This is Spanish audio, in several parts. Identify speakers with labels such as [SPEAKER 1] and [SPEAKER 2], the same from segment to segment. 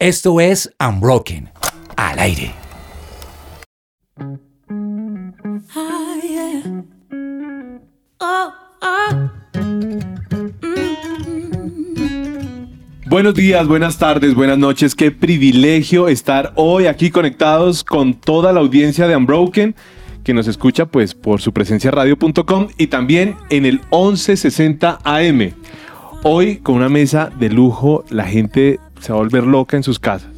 [SPEAKER 1] Esto es Unbroken, al aire.
[SPEAKER 2] Buenos días, buenas tardes, buenas noches. Qué privilegio estar hoy aquí conectados con toda la audiencia de Unbroken que nos escucha pues por su presencia radio.com y también en el 1160 AM. Hoy con una mesa de lujo, la gente se va a volver loca en sus casas.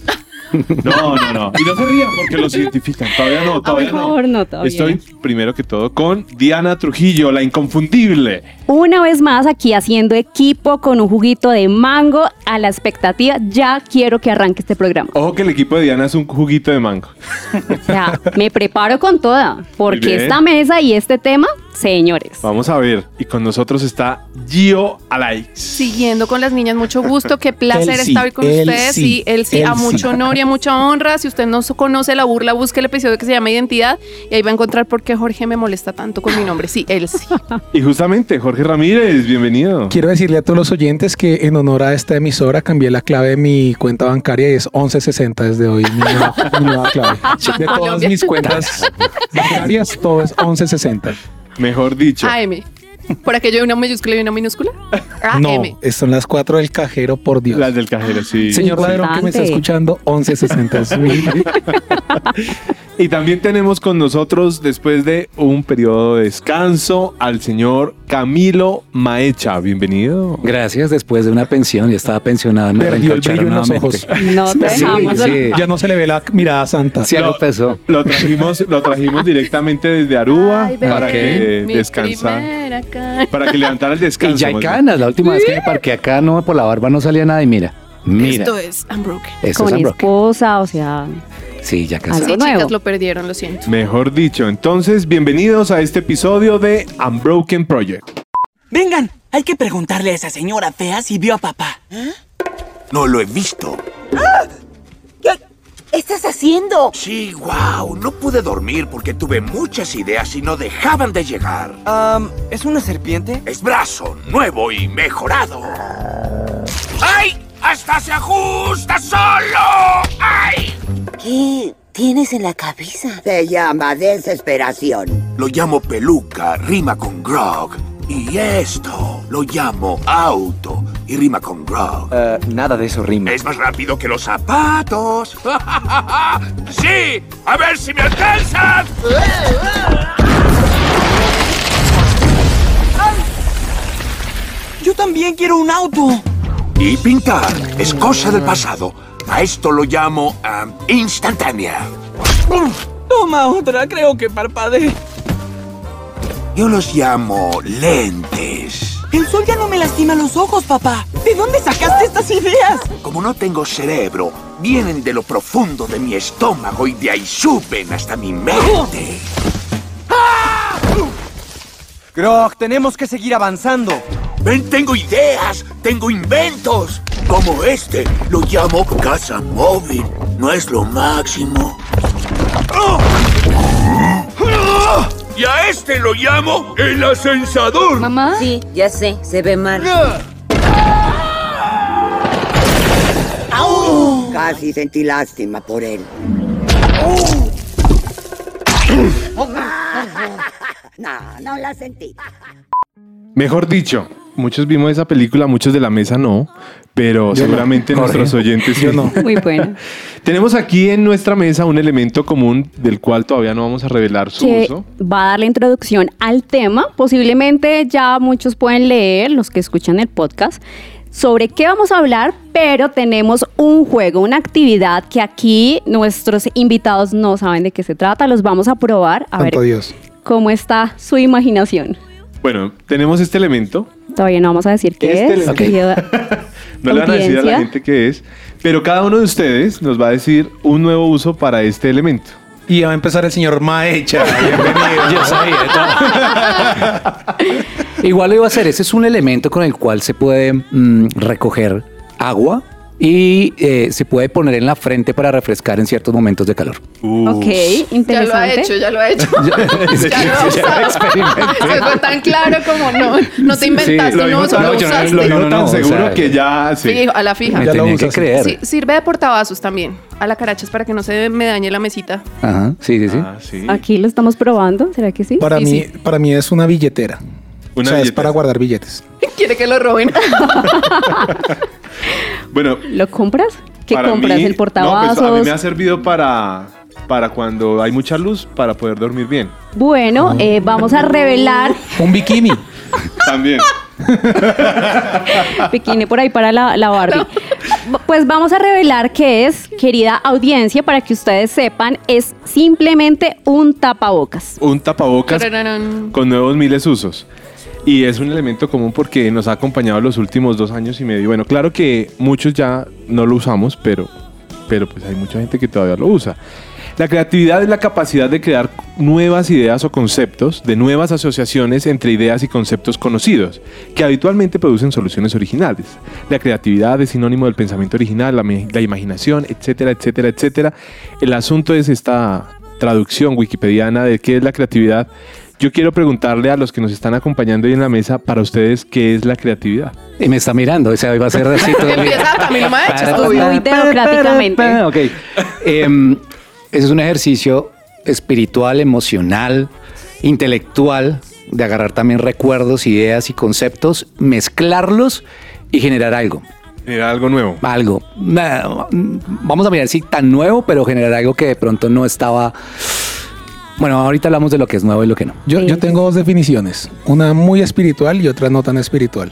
[SPEAKER 2] No, no, no. Y no se rían porque los identifican. Todavía no, todavía
[SPEAKER 3] Por favor, no,
[SPEAKER 2] no.
[SPEAKER 3] todavía.
[SPEAKER 2] Estoy primero que todo con Diana Trujillo, la inconfundible.
[SPEAKER 3] Una vez más aquí haciendo equipo con un juguito de mango a la expectativa. Ya quiero que arranque este programa.
[SPEAKER 2] Ojo que el equipo de Diana es un juguito de mango.
[SPEAKER 3] O sea, me preparo con toda, porque esta mesa y este tema, señores.
[SPEAKER 2] Vamos a ver. Y con nosotros está Gio Alaix.
[SPEAKER 4] Siguiendo con las niñas, mucho gusto, qué placer
[SPEAKER 1] sí,
[SPEAKER 4] estar hoy con
[SPEAKER 1] él
[SPEAKER 4] ustedes.
[SPEAKER 1] sí,
[SPEAKER 4] él sí,
[SPEAKER 1] él
[SPEAKER 4] a
[SPEAKER 1] sí.
[SPEAKER 4] mucho honor y a mucha honra. Si usted no conoce la burla, busque el episodio que se llama Identidad y ahí va a encontrar por qué Jorge me molesta tanto con mi nombre. Sí, él sí.
[SPEAKER 2] Y justamente Jorge Ramírez, bienvenido.
[SPEAKER 5] Quiero decirle a todos los oyentes que en honor a esta emisora cambié la clave de mi cuenta bancaria y es 1160 desde hoy. Mi nueva, mi nueva clave. De todas mis cuentas bancarias, todo es 1160.
[SPEAKER 2] Mejor dicho.
[SPEAKER 4] Por aquello de una mayúscula y una minúscula. AM.
[SPEAKER 5] No, son las 4 del cajero, por Dios.
[SPEAKER 2] Las del cajero, sí.
[SPEAKER 5] Señor
[SPEAKER 2] Sí.
[SPEAKER 5] ladrón que me está escuchando, 1160 es mi-
[SPEAKER 2] Y también tenemos con nosotros, después de un periodo de descanso, al señor Camilo Maecha. Bienvenido.
[SPEAKER 1] Gracias, después de una pensión, ya estaba pensionada, me
[SPEAKER 5] Perdió el brillo en los ojos.
[SPEAKER 3] No te
[SPEAKER 1] Sí, sí.
[SPEAKER 5] Ya no se le ve la mirada santa.
[SPEAKER 1] Sí, algo pesó.
[SPEAKER 2] Lo trajimos, lo trajimos directamente desde Aruba
[SPEAKER 4] Ay,
[SPEAKER 2] para que
[SPEAKER 4] primera
[SPEAKER 2] Para que levantara el descanso.
[SPEAKER 1] Y ya hay
[SPEAKER 2] más bien.
[SPEAKER 1] canas, la última vez que me parqué acá, no, por la barba no salía nada y mira, mira.
[SPEAKER 4] Esto es Unbroken.
[SPEAKER 1] Esto
[SPEAKER 3] Con
[SPEAKER 1] es Unbroken.
[SPEAKER 3] esposa, o sea,
[SPEAKER 1] Sí, ya.
[SPEAKER 4] Sí,
[SPEAKER 3] nuevo.
[SPEAKER 4] chicas, lo perdieron, lo siento.
[SPEAKER 2] Mejor dicho, entonces, bienvenidos a este episodio de Unbroken Project.
[SPEAKER 6] Vengan, hay que preguntarle a esa señora fea si vio a papá.
[SPEAKER 7] No lo he visto.
[SPEAKER 8] ¿Qué estás haciendo?
[SPEAKER 7] Sí, wow. No pude dormir porque tuve muchas ideas y no dejaban de llegar.
[SPEAKER 6] ¿Es una serpiente?
[SPEAKER 7] Es brazo nuevo y mejorado. ¡Ay! ¡Hasta se ajusta solo! ¡Ay!
[SPEAKER 8] ¿Qué tienes en la cabeza? Se llama desesperación.
[SPEAKER 7] Lo llamo peluca, rima con grog. Y esto lo llamo auto y rima con grog.
[SPEAKER 6] Eh, nada de eso rima.
[SPEAKER 7] Es más rápido que los zapatos. ¡Sí! ¡A ver si me alcanzan!
[SPEAKER 6] Yo también quiero un auto.
[SPEAKER 7] Y pintar es cosa del pasado. A esto lo llamo am, instantánea.
[SPEAKER 6] Toma otra, creo que parpadee.
[SPEAKER 7] Yo los llamo lentes.
[SPEAKER 6] El sol ya no me lastima los ojos, papá. ¿De dónde sacaste estas ideas?
[SPEAKER 7] Como no tengo cerebro, vienen de lo profundo de mi estómago y de ahí suben hasta mi mente.
[SPEAKER 6] Grog, tenemos que seguir avanzando.
[SPEAKER 7] Ven, tengo ideas, tengo inventos. Como este, lo llamo casa móvil. No es lo máximo. Y a este lo llamo el ascensador.
[SPEAKER 4] Mamá.
[SPEAKER 8] Sí, ya sé, se ve mal. Casi sentí lástima por él. No, no la sentí.
[SPEAKER 2] Mejor dicho, muchos vimos esa película, muchos de la mesa no, pero seguramente nuestros oyentes sí.
[SPEAKER 5] Yo no.
[SPEAKER 3] muy bueno.
[SPEAKER 2] Tenemos aquí en nuestra mesa un elemento común del cual todavía no vamos a revelar su
[SPEAKER 3] que
[SPEAKER 2] uso.
[SPEAKER 3] va a dar la introducción al tema. Posiblemente ya muchos pueden leer, los que escuchan el podcast, sobre qué vamos a hablar, pero tenemos un juego, una actividad que aquí nuestros invitados no saben de qué se trata. Los vamos a probar a
[SPEAKER 5] Santo
[SPEAKER 3] ver
[SPEAKER 5] Dios.
[SPEAKER 3] cómo está su imaginación.
[SPEAKER 2] Bueno, tenemos este elemento.
[SPEAKER 3] Todavía no vamos a decir qué
[SPEAKER 2] Este
[SPEAKER 3] es.
[SPEAKER 2] No le van a decir a la gente qué es, pero cada uno de ustedes nos va a decir un nuevo uso para este elemento.
[SPEAKER 5] Y va a empezar el señor Maecha. Bienvenido.
[SPEAKER 1] Yo sabía. Igual lo iba a hacer. Ese es un elemento con el cual se puede mm, recoger agua y eh, se puede poner en la frente para refrescar en ciertos momentos de calor.
[SPEAKER 3] Ok,
[SPEAKER 4] Ya lo
[SPEAKER 3] interesante.
[SPEAKER 4] ha hecho, ya lo ha hecho. ya lo ha usado. Eso fue tan claro como no, no te inventaste,
[SPEAKER 2] Lo
[SPEAKER 4] no, solo
[SPEAKER 2] no, yo no- lo
[SPEAKER 1] No, no,
[SPEAKER 2] tan
[SPEAKER 1] o
[SPEAKER 2] seguro
[SPEAKER 1] sea,
[SPEAKER 2] que ya... Sí.
[SPEAKER 4] Fijo, a la fija.
[SPEAKER 1] Me
[SPEAKER 5] Ya lo
[SPEAKER 1] tenía que
[SPEAKER 5] usas.
[SPEAKER 1] creer.
[SPEAKER 4] Sí, sirve de portavasos también. A la carachas para que no se me dañe la mesita.
[SPEAKER 1] Ajá, sí, sí, sí.
[SPEAKER 2] Ah, sí.
[SPEAKER 3] Aquí lo estamos probando, ¿será que sí?
[SPEAKER 5] Para
[SPEAKER 4] Sí,
[SPEAKER 5] mí,
[SPEAKER 4] sí.
[SPEAKER 5] para mí es una billetera.
[SPEAKER 2] Una
[SPEAKER 5] o sea, es para guardar billetes.
[SPEAKER 4] Quiere que lo roben.
[SPEAKER 2] Bueno,
[SPEAKER 3] ¿Lo compras? ¿Qué compras?
[SPEAKER 2] mí-
[SPEAKER 3] ¿El portavasos?
[SPEAKER 2] No, pues a mí me ha servido para, para cuando hay mucha luz, para poder dormir bien.
[SPEAKER 3] Bueno, eh, vamos a revelar
[SPEAKER 5] Un bikini.
[SPEAKER 2] También.
[SPEAKER 3] bikini por ahí para la, la Barbie. Pues vamos a revelar que es, querida audiencia, para que ustedes sepan, es simplemente un tapabocas.
[SPEAKER 2] Un tapabocas
[SPEAKER 4] Tararán.
[SPEAKER 2] con nuevos miles usos. Y es un elemento común porque nos ha acompañado los últimos dos años y medio. Bueno, claro que muchos ya no lo usamos, pero, pero pues hay mucha gente que todavía lo usa. La creatividad es la capacidad de crear nuevas ideas o conceptos, de nuevas asociaciones entre ideas y conceptos conocidos, que habitualmente producen soluciones originales. La creatividad es sinónimo del pensamiento original, la, imaginación, etcétera, etcétera, etcétera. El asunto es esta traducción wikipediana de qué es la creatividad. Yo quiero preguntarle a los que nos están acompañando hoy en la mesa, para ustedes, ¿qué es la creatividad?
[SPEAKER 1] Y me está mirando, o sea, va a ser así todo el día.
[SPEAKER 4] Empieza, ha hecho,
[SPEAKER 3] muy democráticamente.
[SPEAKER 1] Ok. Em, ese es un ejercicio espiritual, emocional, intelectual, de agarrar también recuerdos, ideas y conceptos, mezclarlos y generar algo.
[SPEAKER 2] Era algo nuevo.
[SPEAKER 1] Algo. Vamos a mirar si tan nuevo, pero generar algo que de pronto no estaba. Bueno, ahorita hablamos de lo que es nuevo y lo que no.
[SPEAKER 5] Yo, yo tengo dos definiciones. Una muy espiritual y otra no tan espiritual.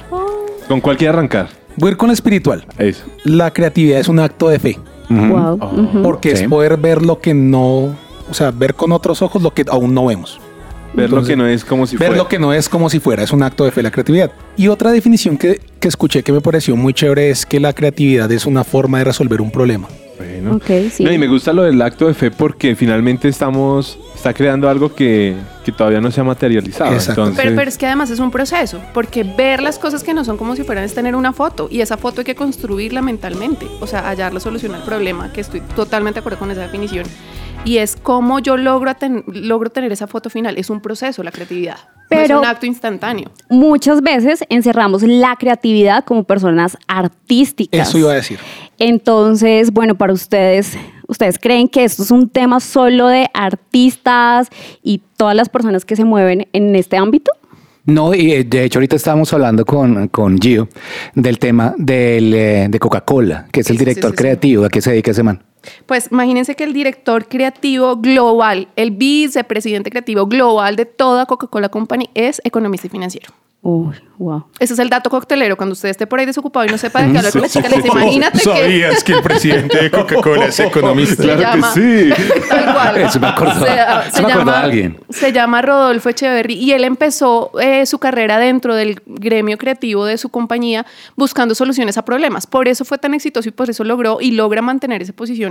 [SPEAKER 2] ¿Con cuál quiere arrancar?
[SPEAKER 5] Voy a ir con la espiritual.
[SPEAKER 2] Eso.
[SPEAKER 5] La creatividad es un acto de fe.
[SPEAKER 3] Wow. ujú.
[SPEAKER 5] Porque
[SPEAKER 1] Sí.
[SPEAKER 5] es poder ver lo que no... O sea, ver con otros ojos lo que aún no vemos.
[SPEAKER 2] Ver lo que no es como si
[SPEAKER 5] ver
[SPEAKER 2] fuera.
[SPEAKER 5] lo que no es como si fuera, es un acto de fe la creatividad. Y otra definición que, que escuché que me pareció muy chévere es que la creatividad es una forma de resolver un problema.
[SPEAKER 3] Sí.
[SPEAKER 2] No, y me gusta lo del acto de fe porque finalmente estamos, está creando algo que, que todavía no se ha materializado.
[SPEAKER 5] Exacto.
[SPEAKER 2] Entonces,
[SPEAKER 4] Pero, pero es que además es un proceso, porque ver las cosas que no son como si fueran es tener una foto y esa foto hay que construirla mentalmente, o sea, hallar la solución al problema, que estoy totalmente de acuerdo con esa definición. Y es cómo yo logro, ten- logro tener esa foto final, es un proceso la creatividad,
[SPEAKER 3] Pero-
[SPEAKER 4] no es un acto instantáneo.
[SPEAKER 3] Muchas veces encerramos la creatividad como personas artísticas.
[SPEAKER 5] Eso iba a decir.
[SPEAKER 3] Entonces, bueno, para ustedes, ¿ustedes creen que esto es un tema solo de artistas y todas las personas que se mueven en este ámbito?
[SPEAKER 1] No, y eh, de hecho ahorita estábamos hablando con, con Gio del tema del, eh, de Coca-Cola, que es el
[SPEAKER 4] sí,
[SPEAKER 1] director
[SPEAKER 4] sí, sí.
[SPEAKER 1] creativo. ¿A qué se dedica ese man?
[SPEAKER 4] Pues imagínense que el director creativo global, el vicepresidente creativo global de toda Coca-Cola Company es economista y financiero.
[SPEAKER 3] Uy, wow.
[SPEAKER 4] Ese es el dato coctelero. Cuando usted esté por ahí desocupado y no sepa de qué hablar con la chica, le dice, imagínate que...
[SPEAKER 5] ¿Sabías que el presidente de Coca-Cola es economista?
[SPEAKER 4] se
[SPEAKER 2] Claro que
[SPEAKER 4] llama-
[SPEAKER 2] sí.
[SPEAKER 4] Tal cual.
[SPEAKER 1] Eso me acordó- eso me acordó alguien.
[SPEAKER 4] Se llama Rodolfo Echeverry y él empezó eh, su carrera dentro del gremio creativo de su compañía buscando soluciones a problemas. Por eso fue tan exitoso y por eso logró y logra mantener esa posición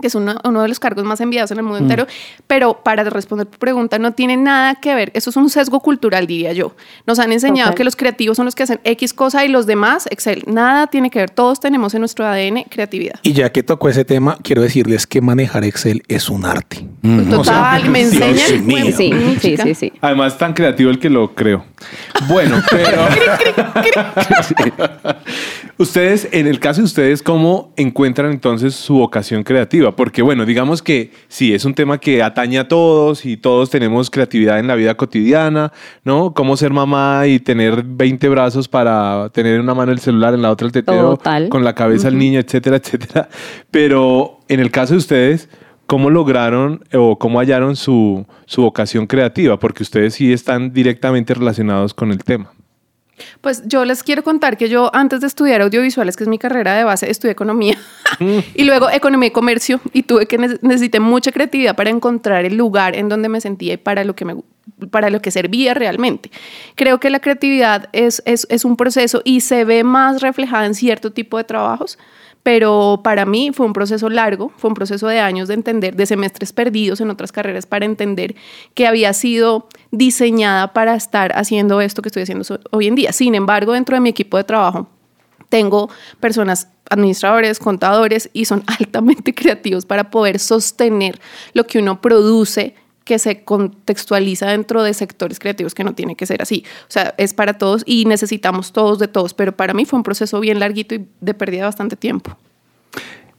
[SPEAKER 4] que es uno, uno de los cargos más enviados en el
[SPEAKER 1] Mm.
[SPEAKER 4] mundo entero, pero para responder tu pregunta, no tiene nada que ver, eso es un sesgo cultural, diría yo. Nos han enseñado que los creativos son los que hacen X cosa y los demás, Excel, nada tiene que ver, todos tenemos en nuestro ADN creatividad.
[SPEAKER 5] Y ya que tocó ese tema, quiero decirles que manejar Excel es un arte.
[SPEAKER 4] Total, me enseñan. bueno,
[SPEAKER 3] Sí, sí, sí, sí.
[SPEAKER 2] Además, tan creativo el que lo creo. Bueno, pero. ustedes, en el caso de ustedes, ¿cómo encuentran entonces su vocación creativa? Porque, bueno, digamos que sí, es un tema que atañe a todos y todos tenemos creatividad en la vida cotidiana, ¿no? Cómo ser mamá y tener 20 brazos para tener en una mano el celular, en la otra el tetero,
[SPEAKER 3] Total.
[SPEAKER 2] con la cabeza el niño, etcétera, etcétera. Pero en el caso de ustedes, ¿cómo lograron o cómo hallaron su, su vocación creativa? Porque ustedes sí están directamente relacionados con el tema.
[SPEAKER 4] Pues yo les quiero contar que yo antes de estudiar audiovisuales, que es mi carrera de base, estudié economía y luego economía y comercio y tuve que ne- necesité mucha creatividad para encontrar el lugar en donde me sentía y para lo que me para lo que servía realmente. Creo que la creatividad es, es, es un proceso y se ve más reflejada en cierto tipo de trabajos, pero para mí fue un proceso largo, fue un proceso de años de entender, de semestres perdidos en otras carreras para entender que había sido diseñada para estar haciendo esto que estoy haciendo hoy en día. Sin embargo, dentro de mi equipo de trabajo, tengo personas, administradores, contadores, y son altamente creativos para poder sostener lo que uno produce que se contextualiza dentro de sectores creativos que no tiene que ser así. O sea, es para todos y necesitamos todos de todos, pero para mí fue un proceso bien larguito y de pérdida bastante tiempo.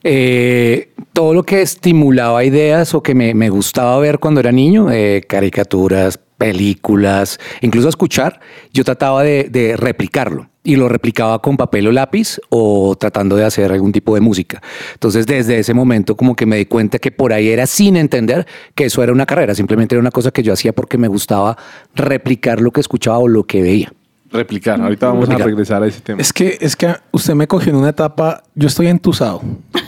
[SPEAKER 1] Eh, todo lo que estimulaba ideas o que me, me gustaba ver cuando era niño, eh, caricaturas, películas, incluso escuchar, yo trataba de, de, replicarlo y lo replicaba con papel o lápiz o tratando de hacer algún tipo de música. Entonces desde ese momento como que me di cuenta que por ahí era sin entender que eso era una carrera, simplemente era una cosa que yo hacía porque me gustaba replicar lo que escuchaba o lo que veía.
[SPEAKER 2] Replicar. Ahorita vamos Replicar. a regresar a ese tema.
[SPEAKER 5] Es que, es que usted me cogió en una etapa, yo estoy entusado.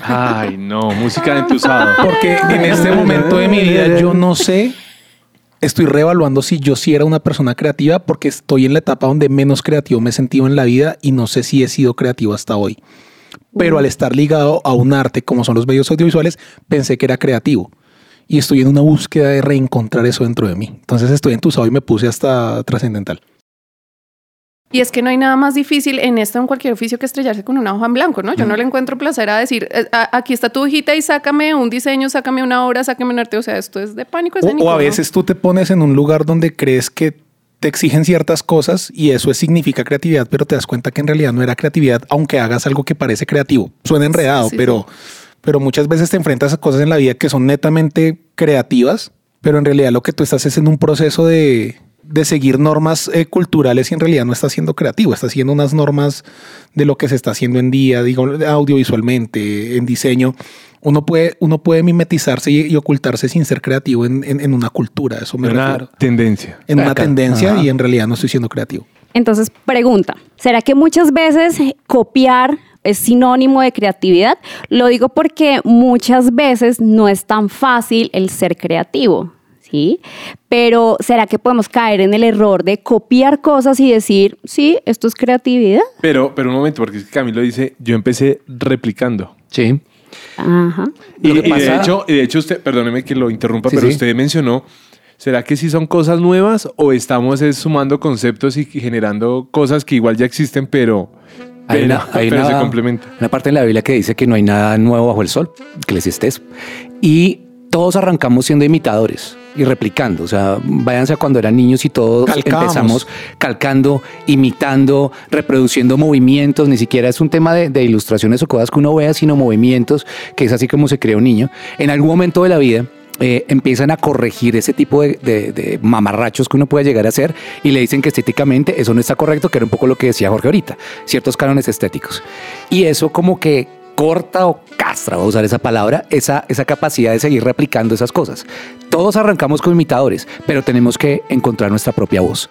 [SPEAKER 2] Ay, no, música de entusado.
[SPEAKER 5] Porque en este momento de mi vida yo no sé, estoy reevaluando si yo sí era una persona creativa porque estoy en la etapa donde menos creativo me he sentido en la vida y no sé si he sido creativo hasta hoy. Pero al estar ligado a un arte como son los medios audiovisuales, pensé que era creativo. Y estoy en una búsqueda de reencontrar eso dentro de mí. Entonces estoy entusado y me puse hasta trascendental.
[SPEAKER 4] Y es que no hay nada más difícil en esto, en cualquier oficio, que estrellarse con una hoja en blanco, ¿no? Yo no le encuentro placer a decir, eh, aquí está tu hojita y sácame un diseño, sácame una obra, sácame un arte. O sea, esto es de pánico.
[SPEAKER 5] O, a veces tú te pones en un lugar donde crees que te exigen ciertas cosas y eso significa creatividad, pero te das cuenta que en realidad no era creatividad, aunque hagas algo que parece creativo. Suena enredado, sí, sí, pero, sí. pero muchas veces te enfrentas a cosas en la vida que son netamente creativas, pero en realidad lo que tú estás es en un proceso de de seguir normas eh, culturales y en realidad no está siendo creativo, está haciendo unas normas de lo que se está haciendo en día, digo, audiovisualmente, en diseño. Uno puede, uno puede mimetizarse y, y ocultarse sin ser creativo en, en, en, una cultura, eso me
[SPEAKER 2] una
[SPEAKER 5] refiero.
[SPEAKER 2] tendencia.
[SPEAKER 5] En una tendencia Ajá. y en realidad no estoy siendo creativo.
[SPEAKER 3] Entonces, pregunta, ¿será que muchas veces copiar es sinónimo de creatividad? Lo digo porque muchas veces no es tan fácil el ser creativo. ¿Sí? Pero ¿será que podemos caer en el error de copiar cosas y decir, sí, esto es creatividad?
[SPEAKER 2] Pero, pero un momento, porque Camilo dice, yo empecé replicando.
[SPEAKER 1] Sí.
[SPEAKER 3] Ajá.
[SPEAKER 2] Y, y de, hecho, y de hecho, usted, perdóneme que lo interrumpa, sí, pero sí. usted mencionó, ¿será que sí son cosas nuevas o estamos sumando conceptos y generando cosas que igual ya existen, pero...
[SPEAKER 1] Hay, una, hay
[SPEAKER 2] pero
[SPEAKER 1] una,
[SPEAKER 2] se complementa.
[SPEAKER 1] una parte en la Biblia que dice que no hay nada nuevo bajo el sol, que les estés. Y todos arrancamos siendo imitadores y replicando. O sea, váyanse a cuando eran niños y todos
[SPEAKER 5] Calcamos.
[SPEAKER 1] empezamos calcando, imitando, reproduciendo movimientos. Ni siquiera es un tema de, de, ilustraciones o cosas que uno vea, sino movimientos, que es así como se crea un niño. En algún momento de la vida, eh, empiezan a corregir ese tipo de, de, de, mamarrachos que uno puede llegar a hacer y le dicen que estéticamente eso no está correcto, que era un poco lo que decía Jorge ahorita, ciertos cánones estéticos. Y eso como que corta o castra, voy a usar esa palabra, esa, esa capacidad de seguir replicando esas cosas. Todos arrancamos como imitadores, pero tenemos que encontrar nuestra propia voz.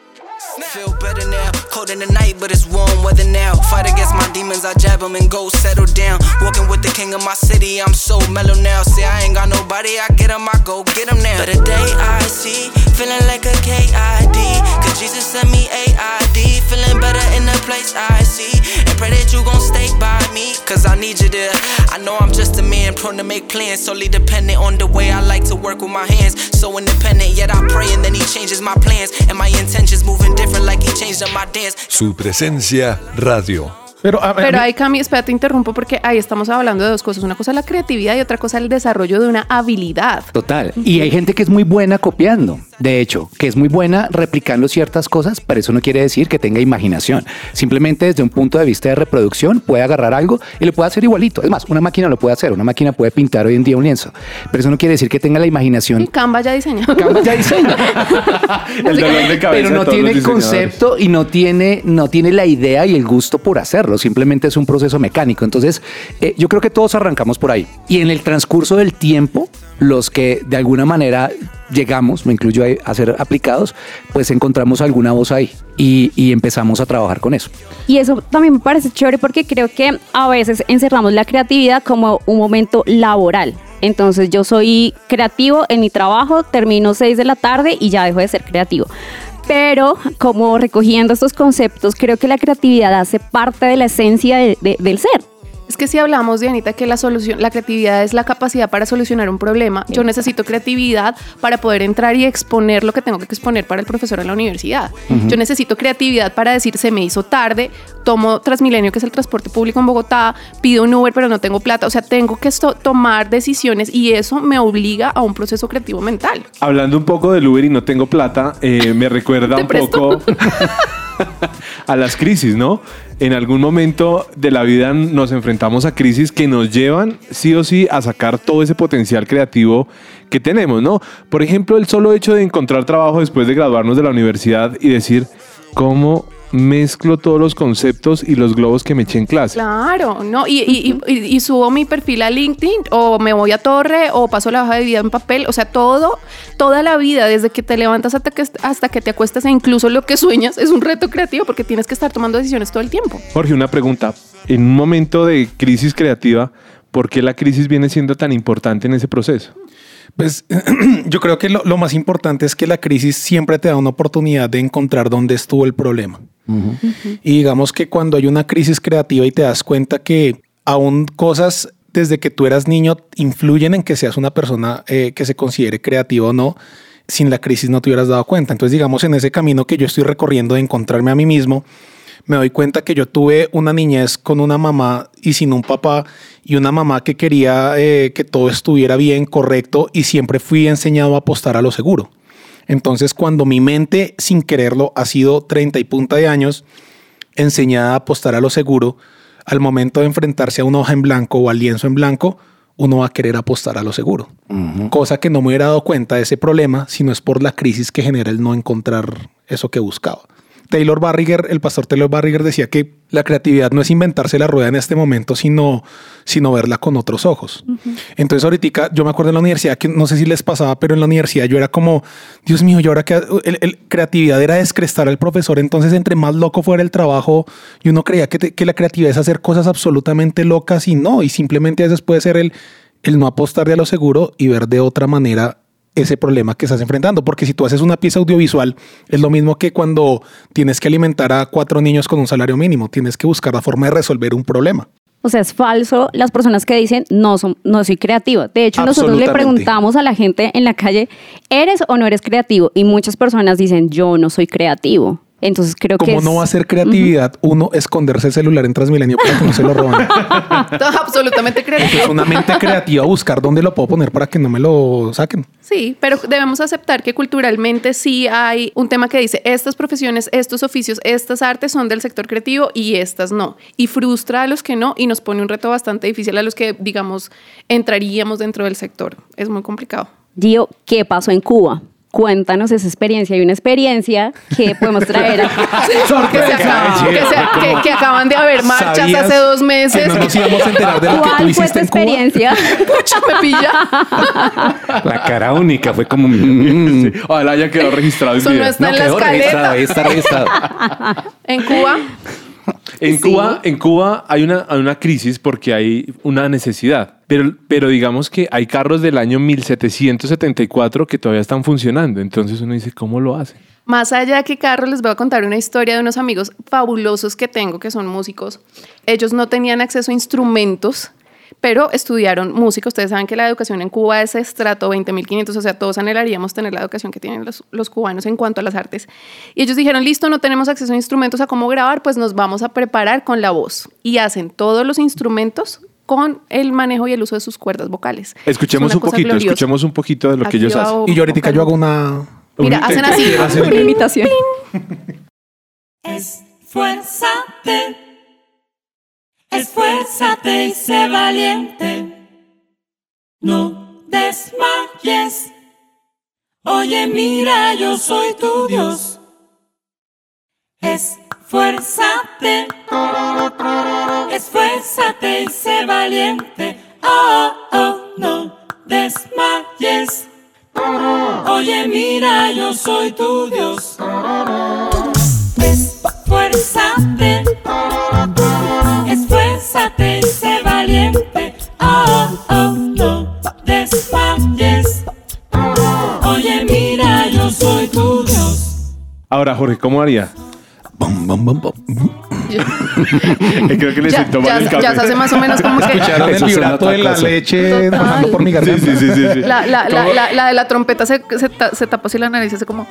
[SPEAKER 1] Cold in the night, but it's warm weather now. Fight against my demons, I jab them and go settle down. Walking with the king of my city, I'm so mellow now. Say I ain't got nobody, I get them, I go get them now. But the day I see, feeling like a KID. Cause Jesus sent me AID, feeling better in the place I see. And pray that you gon' stay by me, cause I need you there. I know I'm just a man, prone to make plans, solely dependent on the way I like to work with my hands. So independent, yet I pray and then he changes my plans. And my intentions moving different like he changed up my dance.
[SPEAKER 9] Su presencia radio.
[SPEAKER 4] Pero, a, Pero ahí, Cami, espérate, te interrumpo porque ahí estamos hablando de dos cosas. Una cosa es la creatividad y otra cosa el desarrollo de una habilidad.
[SPEAKER 1] Total. Y hay gente que es muy buena copiando. De hecho, que es muy buena replicando ciertas cosas, pero eso no quiere decir que tenga imaginación. Simplemente desde un punto de vista de reproducción puede agarrar algo y lo puede hacer igualito. Es más, una máquina lo puede hacer. Una máquina puede pintar hoy en día un lienzo. Pero eso no quiere decir que tenga la imaginación.
[SPEAKER 4] Y Canva ya diseña.
[SPEAKER 1] Canva ya diseña. el dolor de cabeza pero no tiene el concepto y no tiene, no tiene la idea y el gusto por hacerlo. Simplemente es un proceso mecánico. Entonces, eh, yo creo que todos arrancamos por ahí. Y en el transcurso del tiempo, los que de alguna manera llegamos, me incluyo a ser aplicados, pues encontramos alguna voz ahí y, y, empezamos a trabajar con eso.
[SPEAKER 3] Y eso también me parece chévere porque creo que a veces encerramos la creatividad como un momento laboral. Entonces yo soy creativo en mi trabajo, termino 6 de la tarde y ya dejo de ser creativo pero como recogiendo estos conceptos, creo que la creatividad hace parte de la esencia de, de, del ser.
[SPEAKER 4] Es que si hablamos, Dianita, que la solución, la creatividad es la capacidad para solucionar un problema, yo necesito creatividad para poder entrar y exponer lo que tengo que exponer para el profesor en la universidad. Yo necesito creatividad para decir, se me hizo tarde, tomo Transmilenio, que es el transporte público en Bogotá, pido un Uber, pero no tengo plata. O sea, tengo que tomar decisiones y eso me obliga a un proceso creativo mental.
[SPEAKER 2] Hablando un poco del Uber y no tengo plata, eh, me recuerda un
[SPEAKER 4] presto.
[SPEAKER 2] poco a las crisis, ¿no? En algún momento de la vida nos enfrentamos a crisis que nos llevan sí o sí a sacar todo ese potencial creativo que tenemos, ¿no? Por ejemplo, el solo hecho de encontrar trabajo después de graduarnos de la universidad y decir cómo mezclo todos los conceptos y los globos que me eché en clase.
[SPEAKER 4] Claro, ¿no? Y, y- y- y- y subo mi perfil a LinkedIn o me voy a Torre o paso la hoja de vida en papel. O sea, todo, toda la vida, desde que te levantas hasta que, hasta que te acuestas e incluso lo que sueñas es un reto creativo porque tienes que estar tomando decisiones todo el tiempo.
[SPEAKER 2] Jorge, una pregunta. En un momento de crisis creativa, ¿por qué la crisis viene siendo tan importante en ese proceso?
[SPEAKER 5] Pues yo creo que lo, lo más importante es que la crisis siempre te da una oportunidad de encontrar dónde estuvo el problema. Y digamos que cuando hay una crisis creativa y te das cuenta que aún cosas desde que tú eras niño influyen en que seas una persona eh, que se considere creativa o no, sin la crisis no te hubieras dado cuenta. Entonces, digamos, en ese camino que yo estoy recorriendo de encontrarme a mí mismo, me doy cuenta que yo tuve una niñez con una mamá y sin un papá y una mamá que quería eh, que todo estuviera bien, correcto y siempre fui enseñado a apostar a lo seguro. Entonces cuando mi mente sin quererlo ha sido 30 y punta de años enseñada a apostar a lo seguro, al momento de enfrentarse a una hoja en blanco o al lienzo en blanco, uno va a querer apostar a lo seguro. Cosa que no me hubiera dado cuenta de ese problema si no es por la crisis que genera el no encontrar eso que buscaba. Taylor Barriger, el pastor Taylor Barriger decía que la creatividad no es inventarse la rueda en este momento, sino, sino verla con otros ojos. Entonces ahorita yo me acuerdo en la universidad que no sé si les pasaba, pero en la universidad yo era como, Dios mío, yo ahora que el, el- creatividad era descrestar al profesor, entonces entre más loco fuera el trabajo, y uno creía que, te- que la creatividad es hacer cosas absolutamente locas y no, y simplemente a veces puede ser el, el no apostarle a lo seguro y ver de otra manera ese problema que estás enfrentando. Porque si tú haces una pieza audiovisual, es lo mismo que cuando tienes que alimentar a cuatro niños con un salario mínimo. Tienes que buscar la forma de resolver un problema.
[SPEAKER 3] O sea, es falso las personas que dicen no, son, no soy creativo. De hecho, nosotros le preguntamos a la gente en la calle, ¿eres o no eres creativo? Y muchas personas dicen, yo no soy creativo. Entonces creo que...
[SPEAKER 5] Como
[SPEAKER 3] es-
[SPEAKER 5] no va a ser creatividad, uno esconderse el celular en Transmilenio para que no se lo roban.
[SPEAKER 4] Absolutamente
[SPEAKER 5] es
[SPEAKER 4] creativo.
[SPEAKER 5] una mente creativa buscar dónde lo puedo poner para que no me lo saquen.
[SPEAKER 4] Sí, pero debemos aceptar que culturalmente sí hay un tema que dice estas profesiones, estos oficios, estas artes son del sector creativo y estas no. Y frustra a los que no y nos pone un reto bastante difícil a los que, digamos, entraríamos dentro del sector. Es muy complicado.
[SPEAKER 3] Gio, ¿qué pasó en Cuba? Cuéntanos esa experiencia. Hay una experiencia que podemos traer.
[SPEAKER 4] Que, se acaba- que se- que- que acaban de haber marchas
[SPEAKER 5] ¿Sabías
[SPEAKER 4] hace dos meses.
[SPEAKER 5] Que no nos íbamos a enterar de lo que tú
[SPEAKER 3] ¿Cuál fue tu
[SPEAKER 5] hiciste en Cuba.
[SPEAKER 3] experiencia?
[SPEAKER 4] Pucha, me pilla.
[SPEAKER 1] La cara única fue como... mm,
[SPEAKER 2] Ojalá haya quedado registrado el
[SPEAKER 4] Eso no está
[SPEAKER 1] no
[SPEAKER 4] en la
[SPEAKER 1] quedó registrado, ahí
[SPEAKER 4] escaleta.
[SPEAKER 1] está registrado.
[SPEAKER 4] En Cuba,
[SPEAKER 2] En,
[SPEAKER 4] Sí.
[SPEAKER 2] Cuba, en Cuba hay una, hay una crisis porque hay una necesidad. Pero, pero digamos que hay carros del año 1774 que todavía están funcionando. Entonces uno dice, ¿cómo lo hacen?
[SPEAKER 4] Más allá que Carlos, les voy a contar una historia de unos amigos fabulosos que tengo, que son músicos. Ellos no tenían acceso a instrumentos, pero estudiaron música. Ustedes saben que la educación en Cuba es estrato 20.500, o sea, todos anhelaríamos tener la educación que tienen los, los cubanos en cuanto a las artes. Y ellos dijeron, listo, no tenemos acceso a instrumentos, a cómo grabar, pues nos vamos a preparar con la voz. Y hacen todos los instrumentos con el manejo y el uso de sus cuerdas vocales.
[SPEAKER 2] Escuchemos
[SPEAKER 4] Es
[SPEAKER 2] un poquito,
[SPEAKER 4] gloriosa.
[SPEAKER 2] escuchemos un poquito de lo que
[SPEAKER 4] Aquí
[SPEAKER 2] ellos
[SPEAKER 4] va
[SPEAKER 2] hacen.
[SPEAKER 5] Y yo ahorita yo hago una...
[SPEAKER 4] Mira,
[SPEAKER 2] Un
[SPEAKER 4] hacen así.
[SPEAKER 3] Una imitación.
[SPEAKER 10] Esfuérzate, esfuérzate y sé valiente. No desmayes. Oye, mira, yo soy tu Dios. Esfuérzate, esfuérzate y sé valiente. Oh, oh, no desmayes. Oye, mira, yo soy tu Dios. Esfuérzate, esfuérzate y sé valiente. Oh, oh, no desmayes. Oye, mira, yo soy tu Dios.
[SPEAKER 2] Ahora, Jorge, ¿cómo haría? Creo que le
[SPEAKER 4] ya,
[SPEAKER 2] sentó mal el café.
[SPEAKER 4] ya se hace más o menos como que
[SPEAKER 5] Escucharon el vibrato de la leche bajando por mi
[SPEAKER 2] Sí,
[SPEAKER 5] garganta.
[SPEAKER 2] sí, sí, sí, sí.
[SPEAKER 4] la, la, la, la, la de la trompeta se, se, ta- se tapa así la nariz y hace como.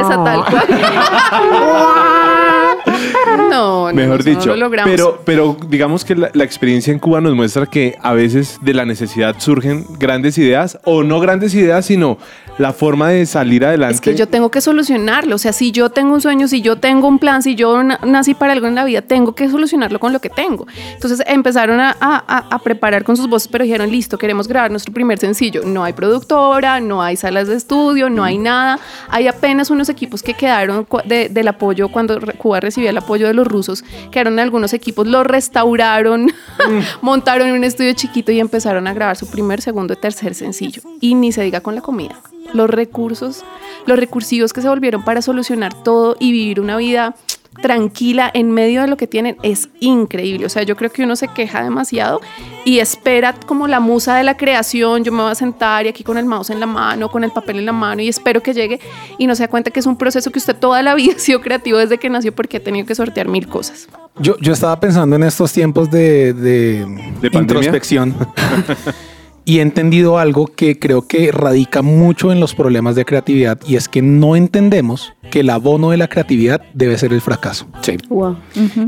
[SPEAKER 4] Esa tal cual. No, no,
[SPEAKER 2] Mejor
[SPEAKER 4] eso no
[SPEAKER 2] dicho,
[SPEAKER 4] lo logramos.
[SPEAKER 2] pero, pero digamos que la, la experiencia en Cuba nos muestra que a veces de la necesidad surgen grandes ideas o no grandes ideas, sino la forma de salir adelante.
[SPEAKER 4] Es que yo tengo que solucionarlo. O sea, si yo tengo un sueño, si yo tengo un plan, si yo na- nací para algo en la vida, tengo que solucionarlo con lo que tengo. Entonces empezaron a, a- a- preparar con sus voces, pero dijeron, listo, queremos grabar nuestro primer sencillo. No hay productora, no hay salas de estudio, no hay nada. Hay apenas unos equipos que quedaron de- del apoyo cuando Cuba recibía el apoyo de los rusos. Quedaron algunos equipos, los restauraron, montaron un estudio chiquito y empezaron a grabar su primer, segundo y tercer sencillo. Y ni se diga con la comida los recursos, los recursivos que se volvieron para solucionar todo y vivir una vida tranquila en medio de lo que tienen es increíble. O sea, yo creo que uno se queja demasiado y espera como la musa de la creación, yo me voy a sentar y aquí con el mouse en la mano, con el papel en la mano y espero que llegue y no se da cuenta que es un proceso que usted toda la vida ha sido creativo desde que nació porque ha tenido que sortear mil cosas.
[SPEAKER 5] Yo, yo estaba pensando en estos tiempos de, de,
[SPEAKER 2] ¿De pandemia?
[SPEAKER 5] introspección y he entendido algo que creo que radica mucho en los problemas de creatividad y es que no entendemos que el abono de la creatividad debe ser el fracaso.
[SPEAKER 1] Sí.
[SPEAKER 3] Wow.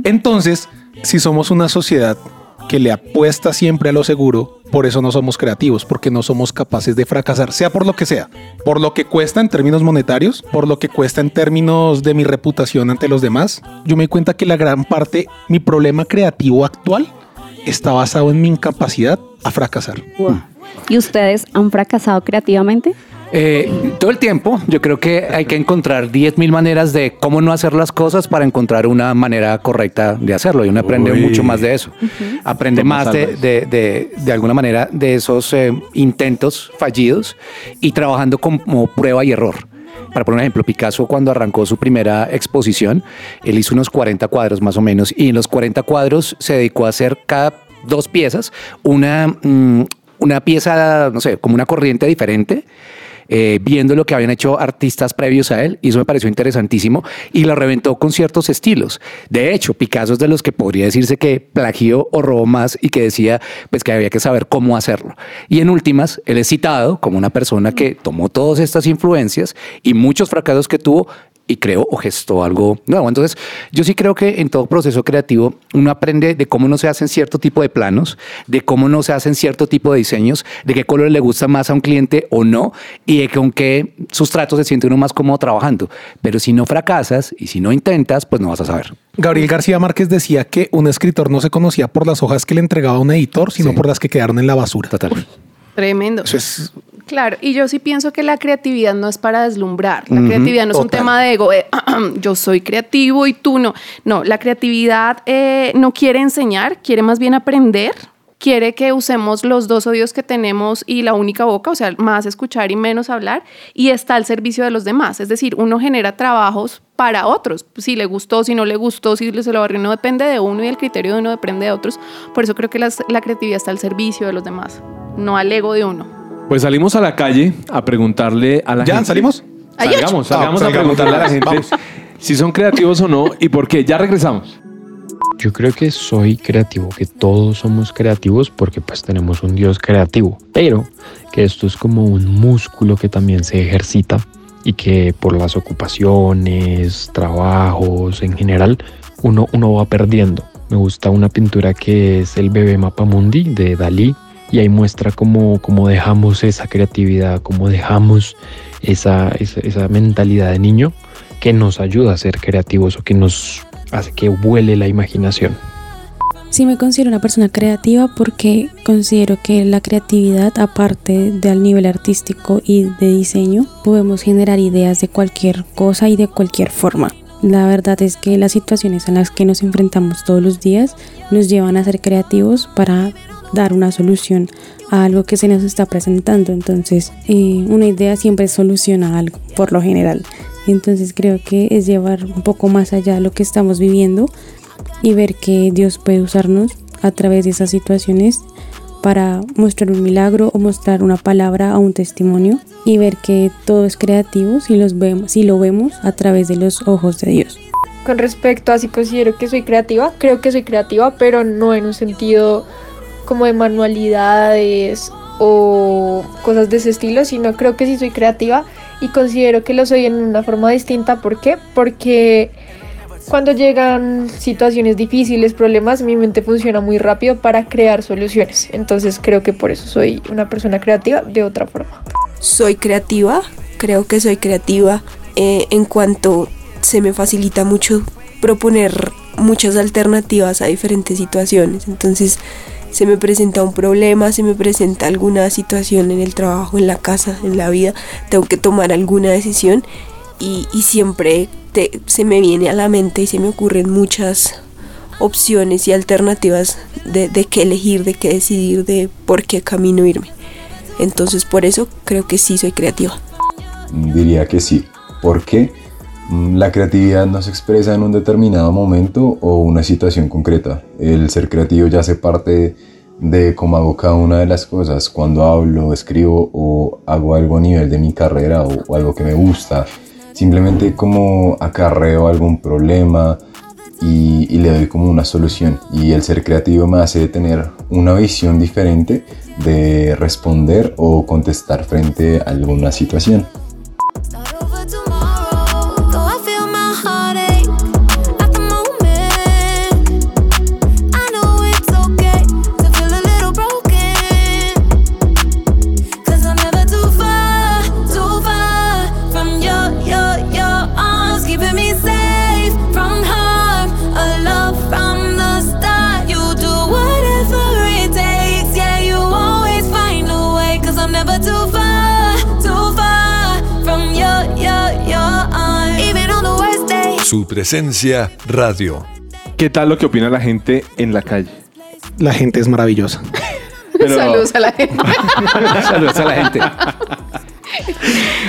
[SPEAKER 5] Entonces, si somos una sociedad que le apuesta siempre a lo seguro, por eso no somos creativos, porque no somos capaces de fracasar, sea por lo que sea, por lo que cuesta en términos monetarios, por lo que cuesta en términos de mi reputación ante los demás. Yo me di cuenta que la gran parte, mi problema creativo actual está basado en mi incapacidad a fracasar.
[SPEAKER 3] Wow. ¿Y ustedes han fracasado creativamente?
[SPEAKER 1] Eh, todo el tiempo, yo creo que hay que encontrar 10.000 maneras de cómo no hacer las cosas para encontrar una manera correcta de hacerlo. Y uno aprende
[SPEAKER 2] Uy.
[SPEAKER 1] mucho más de eso. Aprende
[SPEAKER 2] Tomás
[SPEAKER 1] más de, de, de- de alguna manera de esos eh, intentos fallidos y trabajando como prueba y error. Para poner un ejemplo, Picasso cuando arrancó su primera exposición, él hizo unos 40 cuadros más o menos y en los 40 cuadros se dedicó a hacer cada dos piezas una, mm, una pieza, no sé, como una corriente diferente eh, viendo lo que habían hecho artistas previos a él, y eso me pareció interesantísimo, y lo reventó con ciertos estilos. De hecho, Picasso es de los que podría decirse que plagió o robó más y que decía pues que había que saber cómo hacerlo. Y en últimas, él es citado como una persona que tomó todas estas influencias y muchos fracasos que tuvo y creó o gestó algo nuevo. Entonces, yo sí creo que en todo proceso creativo uno aprende de cómo no se hacen cierto tipo de planos, de cómo no se hacen cierto tipo de diseños, de qué color le gusta más a un cliente o no, y de con qué sustratos se siente uno más cómodo trabajando. Pero si no fracasas y si no intentas, pues no vas a saber.
[SPEAKER 5] Gabriel García Márquez decía que un escritor no se conocía por las hojas que le entregaba un editor, sino
[SPEAKER 1] Sí.
[SPEAKER 5] por las que quedaron en la basura.
[SPEAKER 1] Total.
[SPEAKER 4] Tremendo.
[SPEAKER 5] Eso es
[SPEAKER 4] Claro, y yo sí pienso que la creatividad no es para deslumbrar. La creatividad no es un tema de ego. eh, yo soy creativo y tú no. No, la creatividad eh, no quiere enseñar, quiere más bien aprender. Quiere que usemos los dos oídos que tenemos y la única boca, o sea, más escuchar y menos hablar, y está al servicio de los demás. Es decir, uno genera trabajos para otros. Si le gustó, si no le gustó, si se lo barrió, no depende de uno y el criterio de uno depende de otros. Por eso creo que las- la creatividad está al servicio de los demás, no al ego de uno.
[SPEAKER 2] Pues salimos a la calle a preguntarle a la
[SPEAKER 5] ¿Ya
[SPEAKER 2] gente.
[SPEAKER 5] salimos?
[SPEAKER 2] Salgamos, salgamos a
[SPEAKER 5] salgamos.
[SPEAKER 2] preguntarle a la gente
[SPEAKER 5] Vamos.
[SPEAKER 2] si son creativos o no y por qué. Ya regresamos.
[SPEAKER 11] Yo creo que soy creativo, que todos somos creativos porque pues tenemos un Dios creativo, pero que esto es como un músculo que también se ejercita y que por las ocupaciones, trabajos en general, uno, uno va perdiendo. Me gusta una pintura que es el bebé Mapamundi de Dalí y ahí muestra cómo, cómo dejamos esa creatividad, cómo dejamos esa, esa, esa mentalidad de niño que nos ayuda a ser creativos o que nos hace que vuele la imaginación.
[SPEAKER 12] Sí me considero una persona creativa porque considero que la creatividad, aparte del nivel artístico y de diseño, podemos generar ideas de cualquier cosa y de cualquier forma. La verdad es que las situaciones en las que nos enfrentamos todos los días nos llevan a ser creativos para dar una solución a algo que se nos está presentando. Entonces, eh, una idea siempre soluciona algo, por lo general. Entonces creo que es llevar un poco más allá lo que estamos viviendo y ver que Dios puede usarnos a través de esas situaciones para mostrar un milagro o mostrar una palabra o un testimonio y ver que todo es creativo si, los vemos, si lo vemos a través de los ojos de Dios.
[SPEAKER 13] Con respecto a si considero que soy creativa, creo que soy creativa, pero no en un sentido como de manualidades o cosas de ese estilo, sino creo que sí soy creativa y considero que lo soy en una forma distinta. ¿Por qué? Porque cuando llegan situaciones difíciles, problemas, mi mente funciona muy rápido para crear soluciones. Entonces creo que por eso soy una persona creativa de otra forma.
[SPEAKER 14] Soy creativa, creo que soy creativa eh, en cuanto se me facilita mucho proponer muchas alternativas a diferentes situaciones. Entonces se me presenta un problema, se me presenta alguna situación en el trabajo, en la casa, en la vida, tengo que tomar alguna decisión y, siempre se me viene a la mente y se me ocurren muchas opciones y alternativas de, de qué elegir, de qué decidir, de por qué camino irme. Entonces por eso creo que sí soy creativa.
[SPEAKER 15] Diría que sí. ¿Por qué? Mm, la creatividad no se expresa en un determinado momento o una situación concreta. El ser creativo ya hace parte de cómo hago cada una de las cosas. Cuando hablo, escribo o hago algo a nivel de mi carrera o, algo que me gusta. Simplemente como acarreo algún problema y, y, le doy como una solución. Y el ser creativo me hace tener una visión diferente de responder o contestar frente a alguna situación.
[SPEAKER 9] Su presencia radio.
[SPEAKER 2] ¿Qué tal lo que opina la gente en la calle?
[SPEAKER 5] La gente es maravillosa.
[SPEAKER 4] Saludos a la gente.
[SPEAKER 1] Saludos a la gente.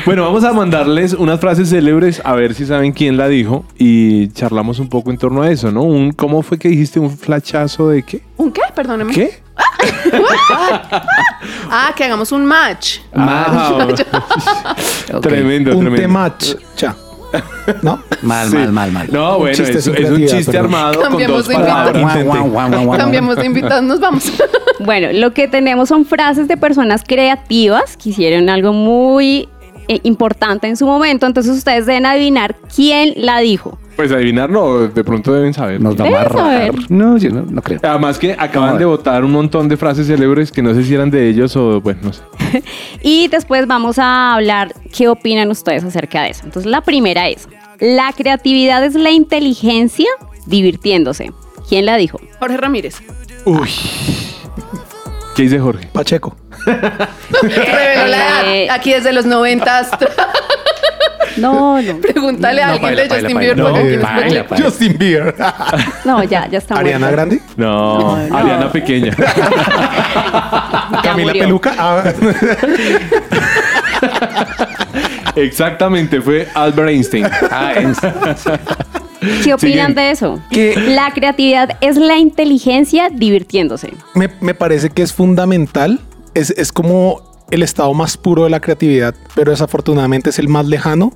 [SPEAKER 2] Bueno, vamos a mandarles unas frases célebres a ver si saben quién la dijo y charlamos un poco en torno a eso, ¿no? Un, ¿Cómo fue que dijiste un flachazo de qué?
[SPEAKER 4] ¿Un qué? Perdóneme.
[SPEAKER 2] ¿Qué?
[SPEAKER 4] ah, que hagamos un match.
[SPEAKER 2] Ah, Tremendo,
[SPEAKER 5] Un
[SPEAKER 2] tremendo.
[SPEAKER 5] match. Cha. ¿No?
[SPEAKER 1] Mal,
[SPEAKER 2] Sí.
[SPEAKER 1] mal, mal, mal.
[SPEAKER 2] No, bueno,
[SPEAKER 5] chiste
[SPEAKER 2] es, un chiste
[SPEAKER 5] perdón.
[SPEAKER 2] armado con
[SPEAKER 4] Cambiamos
[SPEAKER 2] dos palabras.
[SPEAKER 1] guau, guau.
[SPEAKER 4] Cambiamos de invitados, nos vamos.
[SPEAKER 3] Bueno, lo que tenemos son frases de personas creativas que hicieron algo muy eh, importante en su momento. Entonces ustedes deben adivinar quién la dijo.
[SPEAKER 2] Pues adivinar no, de pronto deben saber.
[SPEAKER 1] Nos va a
[SPEAKER 3] Debes
[SPEAKER 1] amarrar.
[SPEAKER 3] saber.
[SPEAKER 1] No, yo no, no creo.
[SPEAKER 2] Además que acaban de votar un montón de frases célebres que no sé si eran de ellos o, bueno, no sé.
[SPEAKER 3] Y después vamos a hablar qué opinan ustedes acerca de eso. Entonces la primera es, la creatividad es la inteligencia divirtiéndose. ¿Quién la dijo?
[SPEAKER 4] Jorge Ramírez.
[SPEAKER 2] Uy. ¿Qué dice Jorge?
[SPEAKER 5] Pacheco.
[SPEAKER 4] Reveló la
[SPEAKER 3] Eh.
[SPEAKER 4] edad. Aquí desde los noventas.
[SPEAKER 3] No, no,
[SPEAKER 4] Pregúntale a alguien
[SPEAKER 1] baila,
[SPEAKER 4] de Justin Bieber.
[SPEAKER 5] Justin Bieber.
[SPEAKER 3] no, ya, ya está
[SPEAKER 5] Ariana
[SPEAKER 3] muerto.
[SPEAKER 5] Grande.
[SPEAKER 2] No,
[SPEAKER 3] No, no.
[SPEAKER 2] Ariana Pequeña.
[SPEAKER 5] Camila
[SPEAKER 3] murió.
[SPEAKER 5] Peluca. Ah.
[SPEAKER 2] Exactamente, fue Albert Einstein.
[SPEAKER 1] Ah,
[SPEAKER 3] ¿Qué opinan
[SPEAKER 2] Siguiente.
[SPEAKER 3] de eso?
[SPEAKER 5] Que-
[SPEAKER 3] La creatividad es la inteligencia divirtiéndose.
[SPEAKER 5] me, me parece que es fundamental. Es, es como el estado más puro de la creatividad, pero desafortunadamente es el más lejano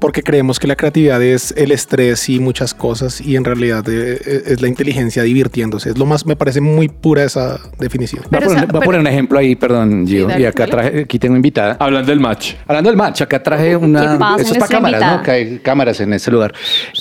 [SPEAKER 5] porque creemos que la creatividad es el estrés y muchas cosas y en realidad eh, eh, es la inteligencia divirtiéndose. Es lo más, me parece muy pura esa definición.
[SPEAKER 1] Voy a poner,
[SPEAKER 4] o sea,
[SPEAKER 1] voy a poner un ejemplo ahí, perdón, Gio.
[SPEAKER 4] dale,
[SPEAKER 1] y acá
[SPEAKER 4] dale.
[SPEAKER 1] traje, aquí tengo invitada.
[SPEAKER 2] Hablando del match.
[SPEAKER 1] Hablando del match, acá traje una.
[SPEAKER 3] ¿Qué pasa,
[SPEAKER 1] Esto es para cámaras,
[SPEAKER 3] invitada?
[SPEAKER 1] ¿no? Que hay cámaras en este lugar.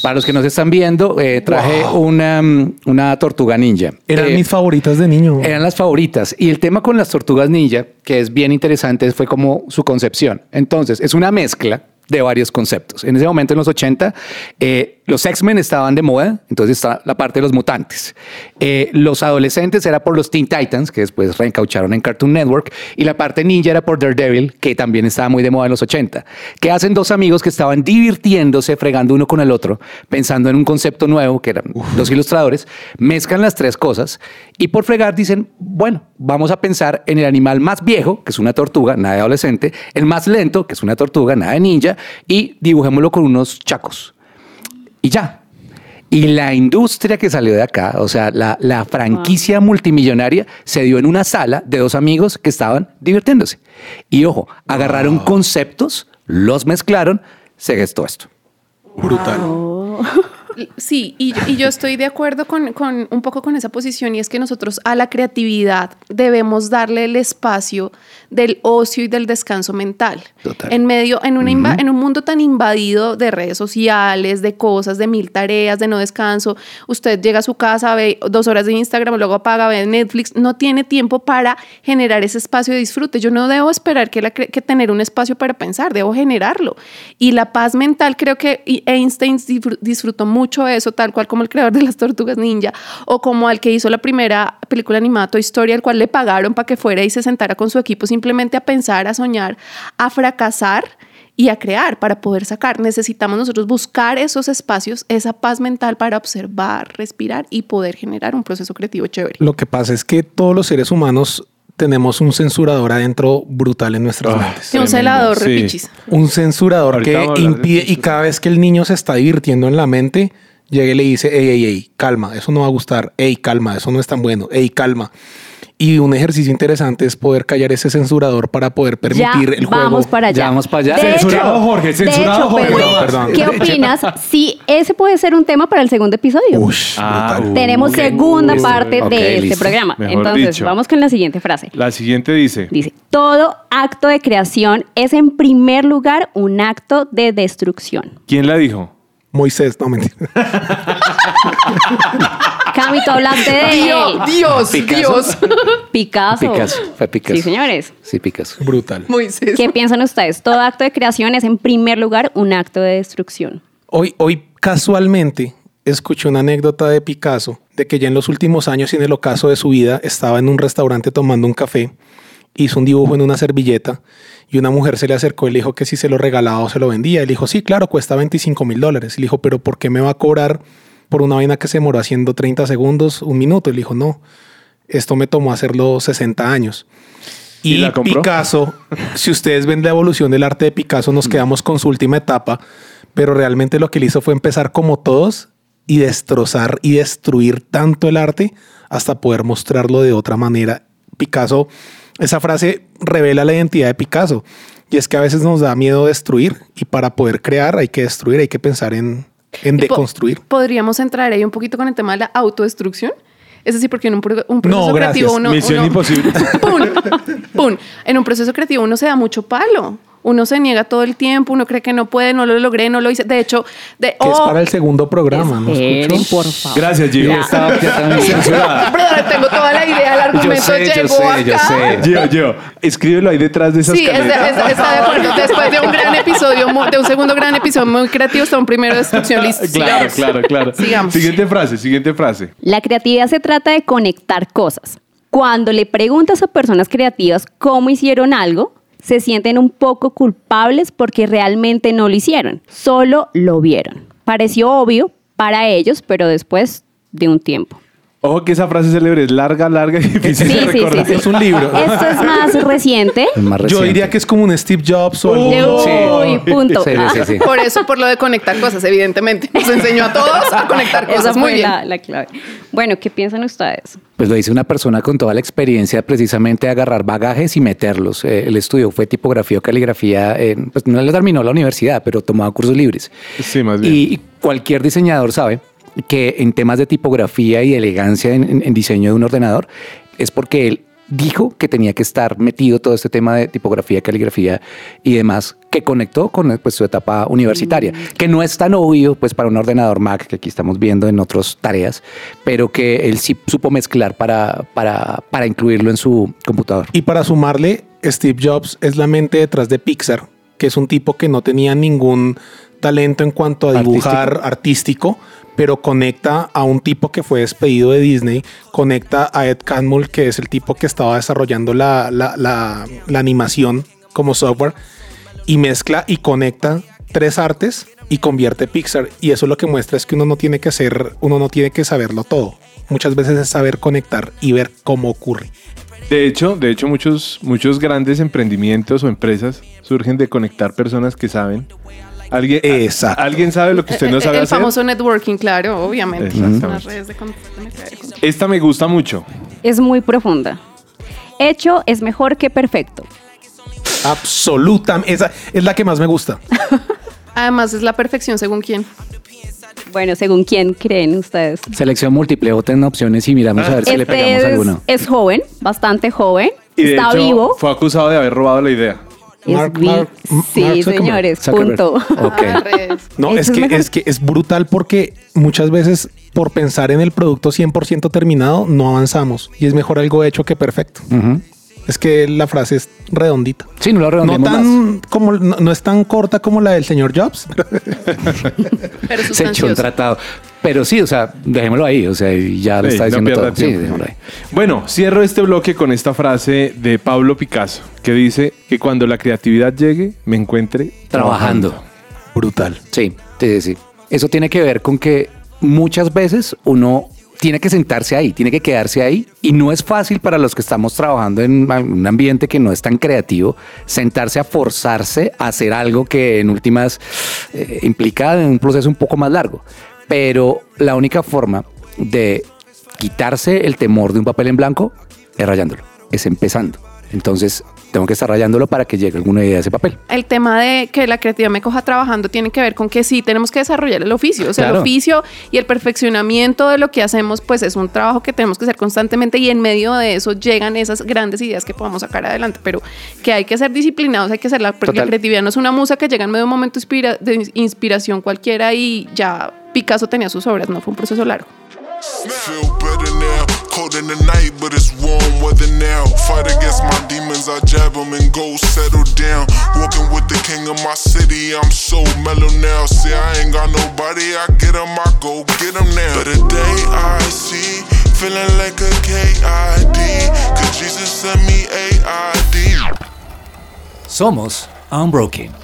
[SPEAKER 1] Para los que nos están viendo, eh, traje una, mm, una tortuga ninja.
[SPEAKER 5] Eran
[SPEAKER 1] Eh,
[SPEAKER 5] mis favoritas de niño.
[SPEAKER 1] Eran las favoritas. Y el tema con las tortugas ninja, que es bien interesante, fue como su concepción. Entonces, es una mezcla de varios conceptos. En ese momento, en los 80, eh, los X-Men estaban de moda, entonces está la parte de los mutantes. Eh, los adolescentes era por los Teen Titans, que después reencaucharon en Cartoon Network, y la parte ninja era por Daredevil, que también estaba muy de moda en los 80. Que hacen dos amigos que estaban divirtiéndose, fregando uno con el otro, pensando en un concepto nuevo, que eran los ilustradores, mezclan las tres cosas y por fregar dicen, bueno, vamos a pensar en el animal más viejo, que es una tortuga, nada de adolescente, el más lento, que es una tortuga, nada de ninja, y dibujémoslo con unos chacos. Y ya. Y la industria que salió de acá, o sea, la, la franquicia multimillonaria, se dio en una sala de dos amigos que estaban divirtiéndose. Y ojo, agarraron conceptos, los mezclaron, se gestó esto.
[SPEAKER 5] Brutal.
[SPEAKER 4] Sí, y, y yo estoy de acuerdo con, con un poco con esa posición y es que nosotros a la creatividad debemos darle el espacio del ocio y del descanso mental.
[SPEAKER 1] Total.
[SPEAKER 4] En medio, en, una inva-
[SPEAKER 1] Ujú.
[SPEAKER 4] en un mundo tan invadido de redes sociales, de cosas, de mil tareas, de no descanso, usted llega a su casa, ve dos horas de Instagram, luego apaga, ve Netflix, no tiene tiempo para generar ese espacio de disfrute. Yo no debo esperar que, la que tener un espacio para pensar, debo generarlo. Y la paz mental, creo que Einstein disfr- disfrutó mucho eso, tal cual como el creador de las tortugas ninja, o como al que hizo la primera película animada Toy Story, al cual le pagaron para que fuera y se sentara con su equipo simplemente a pensar, a soñar, a fracasar y a crear para poder sacar. Necesitamos nosotros buscar esos espacios, esa paz mental para observar, respirar y poder generar un proceso creativo chévere.
[SPEAKER 5] Lo que pasa es que todos los seres humanos tenemos un censurador adentro brutal en nuestras mentes.
[SPEAKER 4] un celador, repichis.
[SPEAKER 5] Un censurador
[SPEAKER 2] Ahorita
[SPEAKER 5] que impide y cada vez que el niño se está divirtiendo en la mente, llega y le dice, ey, ey, ey, calma, eso no va a gustar, ey, calma, eso no es tan bueno, ey, calma. Y un ejercicio interesante es poder callar ese censurador para poder permitir
[SPEAKER 3] ya
[SPEAKER 5] el juego.
[SPEAKER 3] vamos para allá.
[SPEAKER 1] Ya vamos para allá.
[SPEAKER 3] De
[SPEAKER 2] Censurado,
[SPEAKER 3] hecho-
[SPEAKER 2] Jorge, censurado,
[SPEAKER 3] hecho,
[SPEAKER 2] Jorge.
[SPEAKER 3] Pedro,
[SPEAKER 5] Perdón.
[SPEAKER 3] ¿Qué opinas si ese puede ser un tema para el segundo episodio?
[SPEAKER 5] Ush,
[SPEAKER 2] Ah, uh,
[SPEAKER 3] Tenemos segunda
[SPEAKER 2] Uh,
[SPEAKER 3] parte de este
[SPEAKER 1] listo.
[SPEAKER 3] programa.
[SPEAKER 2] Mejor
[SPEAKER 3] Entonces,
[SPEAKER 2] dicho.
[SPEAKER 3] vamos con la siguiente frase.
[SPEAKER 2] La siguiente dice,
[SPEAKER 3] Dice, todo acto de creación es en primer lugar un acto de destrucción.
[SPEAKER 2] ¿quién la dijo?
[SPEAKER 5] Moisés, no mentira.
[SPEAKER 3] Cami, tú hablaste de
[SPEAKER 4] Dios, Dios,
[SPEAKER 1] Picasso.
[SPEAKER 4] Dios.
[SPEAKER 3] Picasso.
[SPEAKER 1] Picasso, fue Picasso.
[SPEAKER 3] Sí, señores.
[SPEAKER 1] Sí, Picasso.
[SPEAKER 5] Brutal.
[SPEAKER 4] Moisés.
[SPEAKER 3] ¿Qué piensan ustedes? Todo acto de creación es en primer lugar un acto de destrucción.
[SPEAKER 5] Hoy, hoy casualmente escuché una anécdota de Picasso de que ya en los últimos años y en el ocaso de su vida estaba en un restaurante tomando un café, hizo un dibujo en una servilleta y una mujer se le acercó y le dijo que si se lo regalaba o se lo vendía. Él dijo, sí, claro, cuesta 25 mil dólares. Y le dijo, pero ¿por qué me va a cobrar por una vaina que se demoró haciendo 30 segundos, un minuto? Y le dijo, no, esto me tomó hacerlo 60 años.
[SPEAKER 2] ¿Y
[SPEAKER 5] Y,
[SPEAKER 2] la?
[SPEAKER 5] Picasso, si ustedes ven la evolución del arte de Picasso, nos quedamos con su última etapa, pero realmente lo que él hizo fue empezar como todos y destrozar y destruir tanto el arte hasta poder mostrarlo de otra manera. Picasso, esa frase revela la identidad de Picasso y es que a veces nos da miedo destruir y para poder crear hay que destruir, hay que pensar en, en deconstruir.
[SPEAKER 4] Podríamos entrar ahí un poquito con el tema de la autodestrucción. Es decir, porque en un, pro- un proceso
[SPEAKER 5] No,
[SPEAKER 4] creativo uno...
[SPEAKER 2] Misión
[SPEAKER 4] uno-
[SPEAKER 2] imposible.
[SPEAKER 4] ¡Pum! ¡Pum! En un proceso creativo uno se da mucho palo. Uno se niega todo el tiempo, uno cree que no puede, no lo logré, no lo hice. De hecho, de,
[SPEAKER 5] es
[SPEAKER 4] oh,
[SPEAKER 5] para el segundo programa, ¿no escuchó?
[SPEAKER 3] por favor.
[SPEAKER 2] Gracias, Gio.
[SPEAKER 1] Ya estaba ya también.
[SPEAKER 2] Censurada.
[SPEAKER 4] brother, tengo toda la idea, el argumento
[SPEAKER 1] sé, yo
[SPEAKER 4] llegó
[SPEAKER 1] sé,
[SPEAKER 4] acá.
[SPEAKER 1] yo sé.
[SPEAKER 2] Gio, Gio, escríbelo ahí detrás de esas
[SPEAKER 4] Sí, es de-
[SPEAKER 2] carretas.
[SPEAKER 4] es- está de acuerdo. Después de un gran episodio, de un segundo gran episodio muy creativo, está un primero de destrucción listo.
[SPEAKER 2] Claro,
[SPEAKER 4] Sigamos.
[SPEAKER 2] claro, claro.
[SPEAKER 4] Sigamos.
[SPEAKER 2] Siguiente frase, siguiente frase.
[SPEAKER 3] La creatividad se trata de conectar cosas. Cuando le preguntas a personas creativas cómo hicieron algo, se sienten un poco culpables porque realmente no lo hicieron, solo lo vieron. Pareció obvio para ellos, pero después de un tiempo.
[SPEAKER 2] Ojo que esa frase célebre es larga, larga y difícil
[SPEAKER 3] Sí,
[SPEAKER 2] de
[SPEAKER 3] sí, sí,
[SPEAKER 2] recordar.
[SPEAKER 3] sí.
[SPEAKER 5] Es un libro.
[SPEAKER 3] Esto es más reciente.
[SPEAKER 1] Es más
[SPEAKER 5] Yo
[SPEAKER 1] reciente.
[SPEAKER 5] diría que es como un Steve Jobs o algo.
[SPEAKER 3] Uy, punto.
[SPEAKER 1] Sí, sí, sí.
[SPEAKER 4] Por eso, por lo de conectar cosas, evidentemente. Nos enseñó a todos a conectar
[SPEAKER 3] Esa
[SPEAKER 4] cosas.
[SPEAKER 3] fue
[SPEAKER 4] Muy bien.
[SPEAKER 3] la, la clave. Bueno, ¿qué piensan ustedes?
[SPEAKER 1] Pues lo dice una persona con toda la experiencia precisamente de agarrar bagajes y meterlos. Eh, el estudio fue tipografía o caligrafía, en- pues no le terminó la universidad, pero tomaba cursos libres.
[SPEAKER 2] Sí, más bien.
[SPEAKER 1] Y cualquier diseñador sabe que en temas de tipografía y elegancia en, en- en diseño de un ordenador es porque él dijo que tenía que estar metido todo este tema de tipografía, caligrafía y demás que conectó con pues, su etapa universitaria, que no es tan obvio pues para un ordenador Mac que aquí estamos viendo en otras tareas, pero que él sí supo mezclar para, para, para incluirlo en su computador.
[SPEAKER 5] Y para sumarle, Steve Jobs es la mente detrás de Pixar, que es un tipo que no tenía ningún talento en cuanto a dibujar artístico, pero conecta a un tipo que fue despedido de Disney, conecta a Ed Catmull, que es el tipo que estaba desarrollando la, animación como software, y mezcla y conecta tres artes y convierte Pixar. Y eso lo que muestra es que uno no tiene que ser, uno no tiene que saberlo todo. Muchas veces es saber conectar y ver cómo ocurre.
[SPEAKER 2] De hecho, de hecho muchos, muchos grandes emprendimientos o empresas surgen de conectar personas que saben ¿Alguien,
[SPEAKER 5] Exacto.
[SPEAKER 2] ¿Alguien sabe lo que usted no sabe
[SPEAKER 4] el
[SPEAKER 2] hacer?
[SPEAKER 4] famoso networking, claro, obviamente. Las redes de.
[SPEAKER 2] Esta me gusta mucho.
[SPEAKER 3] Es muy profunda. Hecho es mejor que perfecto.
[SPEAKER 5] Absolutamente. Esa es la que más me gusta.
[SPEAKER 4] Además, es la perfección según quién.
[SPEAKER 3] Bueno, según quién creen ustedes.
[SPEAKER 1] Selección múltiple, voten opciones y miramos a ver si le
[SPEAKER 3] Este
[SPEAKER 1] pegamos
[SPEAKER 3] es,
[SPEAKER 1] alguno.
[SPEAKER 3] es joven, bastante joven.
[SPEAKER 2] Y de
[SPEAKER 3] está
[SPEAKER 2] hecho,
[SPEAKER 3] vivo.
[SPEAKER 2] fue acusado de haber robado la idea.
[SPEAKER 3] Es
[SPEAKER 5] Mark-
[SPEAKER 3] vi-
[SPEAKER 5] Mark-
[SPEAKER 3] sí,
[SPEAKER 5] Mark Zuckerberg.
[SPEAKER 3] señores,
[SPEAKER 1] Zuckerberg.
[SPEAKER 3] punto.
[SPEAKER 5] No, es
[SPEAKER 3] es
[SPEAKER 5] que,
[SPEAKER 3] mejor.
[SPEAKER 5] es que es brutal porque muchas veces por pensar en el producto 100% terminado no avanzamos y es mejor algo hecho que perfecto. Es que la frase es redondita.
[SPEAKER 1] Sí, no más.
[SPEAKER 5] tan como no, no es tan corta como la del señor Jobs.
[SPEAKER 4] Pero
[SPEAKER 1] Se echó un tratado. Pero sí, o sea, dejémoslo ahí. O sea, ya lo
[SPEAKER 2] Sí,
[SPEAKER 1] está
[SPEAKER 2] no
[SPEAKER 1] diciendo
[SPEAKER 2] pierda
[SPEAKER 1] todo. Sí, ahí.
[SPEAKER 2] Bueno, cierro este bloque con esta frase de Pablo Picasso, que dice que cuando la creatividad llegue, me encuentre
[SPEAKER 1] Trabajando.
[SPEAKER 5] Brutal.
[SPEAKER 1] Sí, sí, sí. Eso tiene que ver con que muchas veces uno tiene que sentarse ahí, tiene que quedarse ahí y no es fácil para los que estamos trabajando en un ambiente que no es tan creativo, sentarse a forzarse a hacer algo que en últimas eh, implica un proceso un poco más largo. Pero la única forma de quitarse el temor de un papel en blanco es rayándolo, es empezando. Entonces tengo que estar rayándolo para que llegue alguna idea de ese papel.
[SPEAKER 4] El tema de que la creatividad me coja trabajando tiene que ver con que sí tenemos que desarrollar el oficio. O sea, el oficio y el perfeccionamiento de lo que hacemos, pues es un trabajo que tenemos que hacer constantemente y en medio de eso llegan esas grandes ideas que podamos sacar adelante. Pero que hay que ser disciplinados, hay que hacer la, porque la creatividad no es una musa que llega en medio de un momento inspira- de inspiración cualquiera y ya Picasso tenía sus obras, no fue un proceso largo.
[SPEAKER 16] Cold in the night, but it's warm weather now. Fight against my demons, I jab them and go settle down. Walking with the king of my city, I'm so mellow now. See, I ain't got nobody, I get them, I go get them now. But today I see, feeling like a KID. Cause Jesus sent me AID.
[SPEAKER 1] Somos Unbroken.